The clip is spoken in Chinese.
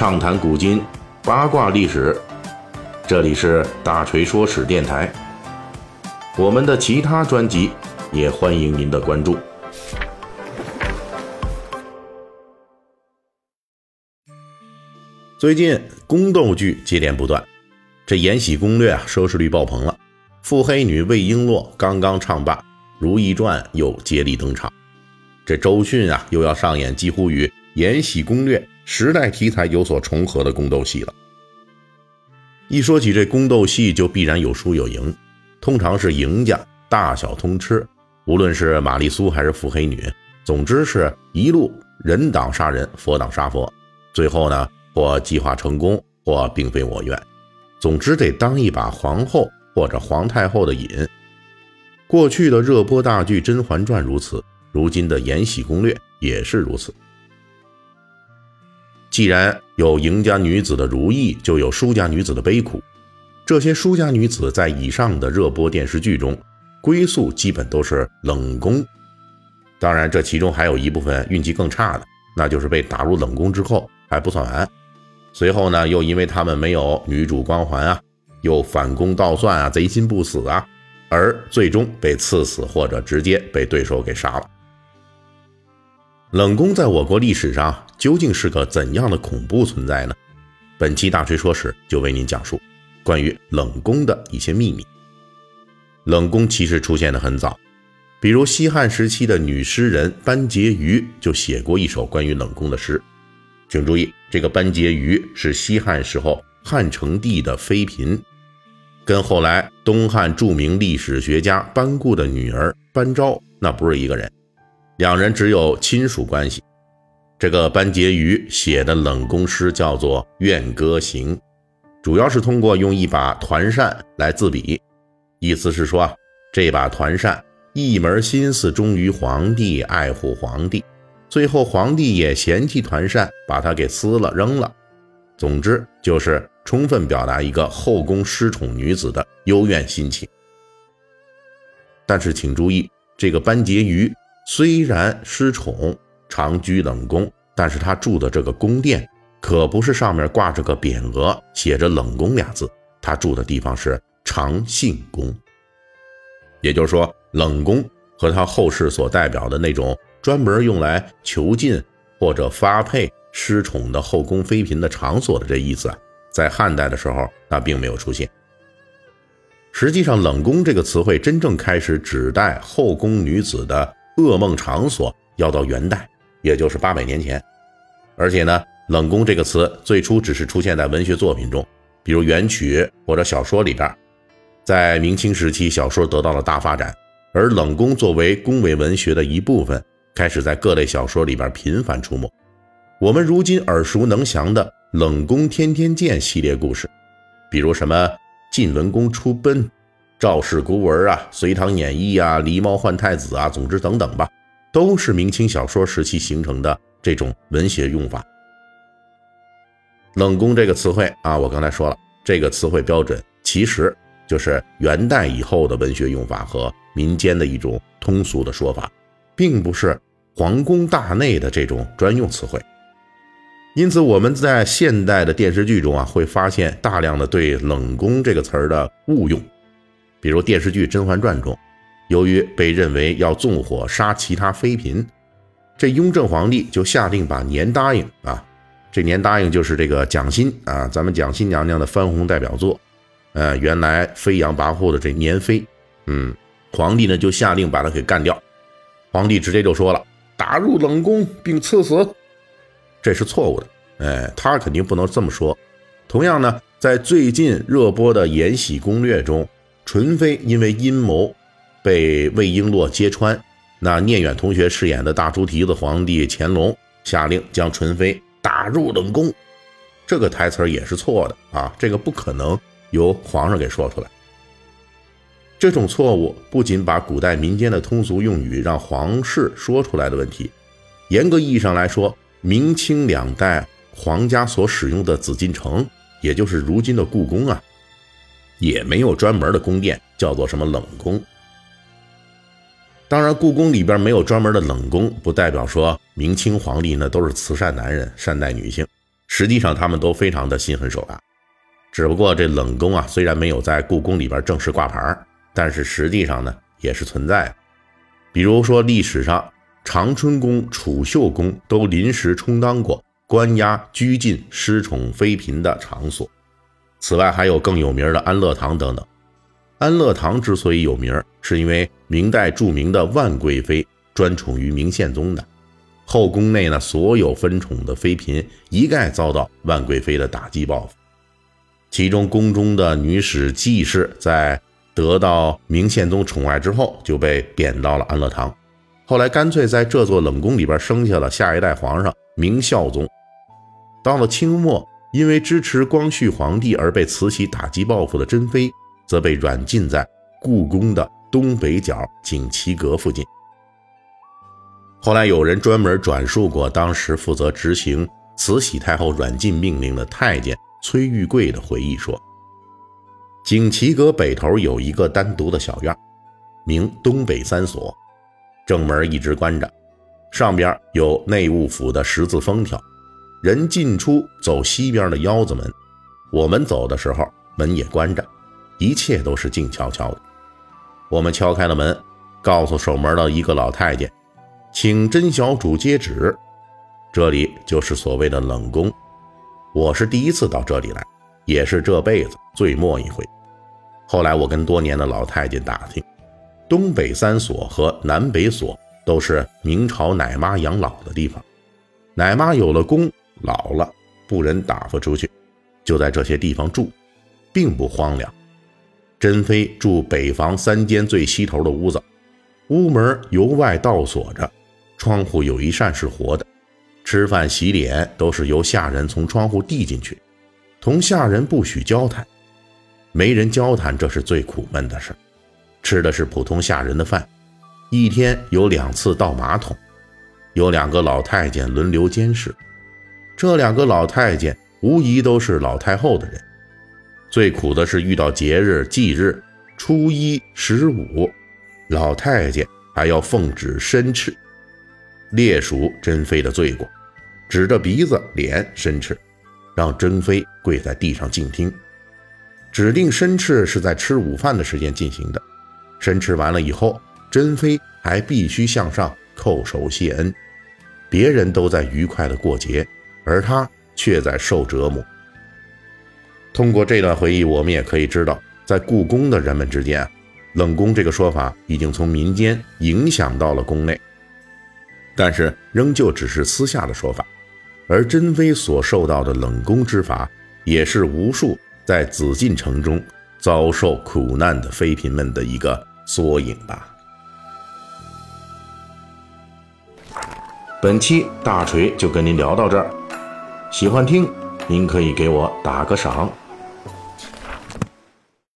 畅谈古今，八卦历史。这里是大锤说史电台。我们的其他专辑也欢迎您的关注。最近宫斗剧接连不断，这《延禧攻略》啊收视率爆棚了。腹黑女魏璎珞刚刚唱罢，《如懿传》又接力登场。这周迅啊又要上演几乎与《延禧攻略》时代题材有所重合的宫斗戏了。一说起这宫斗戏，就必然有输有赢，通常是赢家大小通吃。无论是玛丽苏还是腹黑女，总之是一路人挡杀人，佛挡杀佛，最后呢或计划成功，或并非我愿。总之得当一把皇后。或者皇太后的瘾，过去的热播大剧《甄嬛传》如此，如今的《延禧攻略》也是如此。既然有赢家女子的如意，就有输家女子的悲苦。这些输家女子在以上的热播电视剧中，归宿基本都是冷宫。当然，这其中还有一部分运气更差的，那就是被打入冷宫之后还不算完，随后呢，又因为他们没有女主光环啊。又反攻倒算啊，贼心不死啊，而最终被赐死或者直接被对手给杀了。冷宫在我国历史上究竟是个怎样的恐怖存在呢？本期大锤说史就为您讲述关于冷宫的一些秘密。冷宫其实出现的很早，比如西汉时期的女诗人班婕妤就写过一首关于冷宫的诗。请注意，这个班婕妤是西汉时候汉成帝的妃嫔。跟后来东汉著名历史学家班固的女儿班昭那不是一个人，两人只有亲属关系。这个班婕妤写的冷宫诗叫做《怨歌行》，主要是通过用一把团扇来自比，意思是说啊，这把团扇一门心思忠于皇帝，爱护皇帝，最后皇帝也嫌弃团扇，把它给撕了扔了。总之就是。充分表达一个后宫失宠女子的幽怨心情。但是请注意，这个班婕妤虽然失宠，常居冷宫，但是她住的这个宫殿可不是上面挂着个匾额，写着“冷宫”俩字。她住的地方是长信宫，也就是说，冷宫和她后世所代表的那种专门用来囚禁或者发配失宠的后宫妃嫔的场所的这意思。在汉代的时候，那并没有出现。实际上，“冷宫”这个词汇真正开始指代后宫女子的噩梦场所，要到元代，也就是八百年前。而且呢，“冷宫”这个词最初只是出现在文学作品中，比如元曲或者小说里边。在明清时期，小说得到了大发展，而“冷宫”作为宫闱文学的一部分，开始在各类小说里边频繁出没。我们如今耳熟能详的。冷宫天天见系列故事，比如什么晋文公出奔、赵氏孤儿啊、隋唐演义啊、狸猫换太子啊，总之等等吧，都是明清小说时期形成的这种文学用法。冷宫这个词汇啊，我刚才说了，这个词汇标准其实就是元代以后的文学用法和民间的一种通俗的说法，并不是皇宫大内的这种专用词汇。因此，我们在现代的电视剧中啊，会发现大量的对“冷宫”这个词儿的误用。比如电视剧《甄嬛传》中，由于被认为要纵火杀其他妃嫔，这雍正皇帝就下令把年答应啊，这年答应就是这个蒋欣啊，咱们蒋欣娘娘的翻红代表作，呃，原来飞扬跋扈的这年妃，嗯，皇帝呢就下令把他给干掉。皇帝直接就说了：“打入冷宫并赐死。”这是错误的，哎，他肯定不能这么说。同样呢，在最近热播的《延禧攻略》中，纯妃因为阴谋被魏璎珞揭穿，那聂远同学饰演的大猪蹄子皇帝乾隆下令将纯妃打入冷宫，这个台词也是错的啊，这个不可能由皇上给说出来。这种错误不仅把古代民间的通俗用语让皇室说出来的问题，严格意义上来说。明清两代皇家所使用的紫禁城，也就是如今的故宫啊，也没有专门的宫殿叫做什么冷宫。当然，故宫里边没有专门的冷宫，不代表说明清皇帝呢都是慈善男人，善待女性。实际上他们都非常的心狠手辣。只不过这冷宫啊，虽然没有在故宫里边正式挂牌，但是实际上呢也是存在。比如说历史上长春宫、储秀宫都临时充当过关押拘禁失宠妃嫔的场所。此外，还有更有名的安乐堂等等。安乐堂之所以有名，是因为明代著名的万贵妃专宠于明宪宗的，后宫内呢所有分宠的妃嫔一概遭到万贵妃的打击报复。其中宫中的女史季氏，在得到明宪宗宠爱之后，就被贬到了安乐堂。后来干脆在这座冷宫里边生下了下一代皇上明孝宗。到了清末，因为支持光绪皇帝而被慈禧打击报复的珍妃，则被软禁在故宫的东北角景祺阁附近。后来有人专门转述过当时负责执行慈禧太后软禁命令的太监。崔玉贵的回忆说：“景祺阁北头有一个单独的小院，名东北三所，正门一直关着，上边有内务府的十字封条，人进出走西边的腰子门。我们走的时候门也关着，一切都是静悄悄的。我们敲开了门，告诉守门的一个老太监，请甄小主接旨，这里就是所谓的冷宫。”我是第一次到这里来，也是这辈子最末一回。后来我跟多年的老太监打听，东北三所和南北所都是明朝奶妈养老的地方。奶妈有了宫，老了不忍打发出去，就在这些地方住，并不荒凉。珍妃住北房三间最西头的屋子，屋门由外倒锁着，窗户有一扇是活的。吃饭洗脸都是由下人从窗户递进去，同下人不许交谈，没人交谈，这是最苦闷的事。吃的是普通下人的饭，一天有两次倒马桶，有两个老太监轮流监视。这两个老太监无疑都是老太后的人。最苦的是遇到节日忌日，初一十五，老太监还要奉旨申斥。列数珍妃的罪过，指着鼻子、脸申斥，让珍妃跪在地上静听。指定申斥是在吃午饭的时间进行的。申斥完了以后，珍妃还必须向上叩首谢恩。别人都在愉快的过节，而他却在受折磨。通过这段回忆，我们也可以知道，在故宫的人们之间，冷宫这个说法已经从民间影响到了宫内。但是仍旧只是私下的说法，而珍妃所受到的冷宫之罚，也是无数在紫禁城中遭受苦难的妃嫔们的一个缩影吧。本期大锤就跟您聊到这儿，喜欢听您可以给我打个赏。